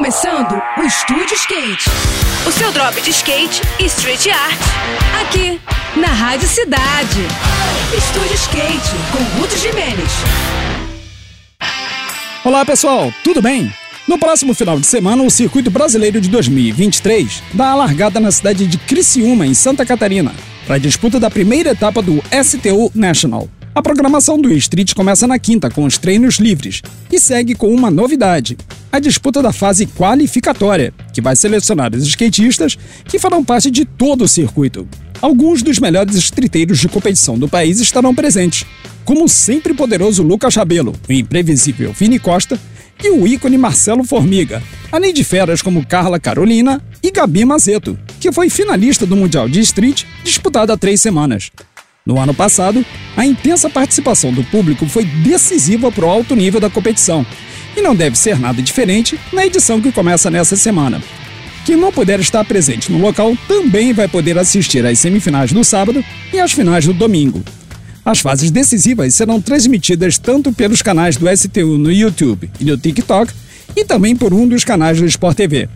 começando o Estúdio Skate. O seu drop de skate e street art. Aqui, na Rádio Cidade. Estúdio Skate, com Ruth Jimenez. Olá pessoal, tudo bem? No próximo final de semana, o Circuito Brasileiro de 2023 dá a largada na cidade de Criciúma, em Santa Catarina, para a disputa da primeira etapa do STU National. A programação do Street começa na quinta com os treinos livres e segue com uma novidade: a disputa da fase qualificatória, que vai selecionar os skatistas que farão parte de todo o circuito. Alguns dos melhores estriteiros de competição do país estarão presentes, como o sempre poderoso Lucas Rabelo, o imprevisível Vini Costa e o ícone Marcelo Formiga, além de feras como Carla Carolina e Gabi Mazeto, que foi finalista do Mundial de Street disputado há três semanas. No ano passado, a intensa participação do público foi decisiva para o alto nível da competição, e não deve ser nada diferente na edição que começa nessa semana. Quem não puder estar presente no local também vai poder assistir às semifinais do sábado e às finais do domingo. As fases decisivas serão transmitidas tanto pelos canais do STU no YouTube e no TikTok e também por um dos canais do Sport TV.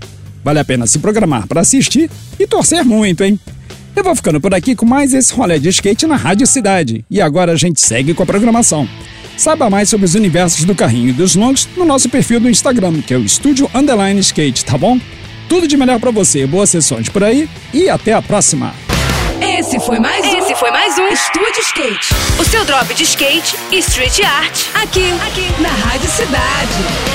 Vale a pena se programar para assistir e torcer muito, hein? Eu vou ficando por aqui com mais esse rolê de skate na Rádio Cidade. E agora a gente segue com a programação. Saiba mais sobre os universos do carrinho e dos longs no nosso perfil do Instagram, que é o Estúdio Underline Skate, tá bom? Tudo de melhor para você, boas sessões por aí e até a próxima. Esse foi mais um. Esse foi mais um Estúdio Skate. O seu drop de skate e street art. Aqui, aqui, na Rádio Cidade.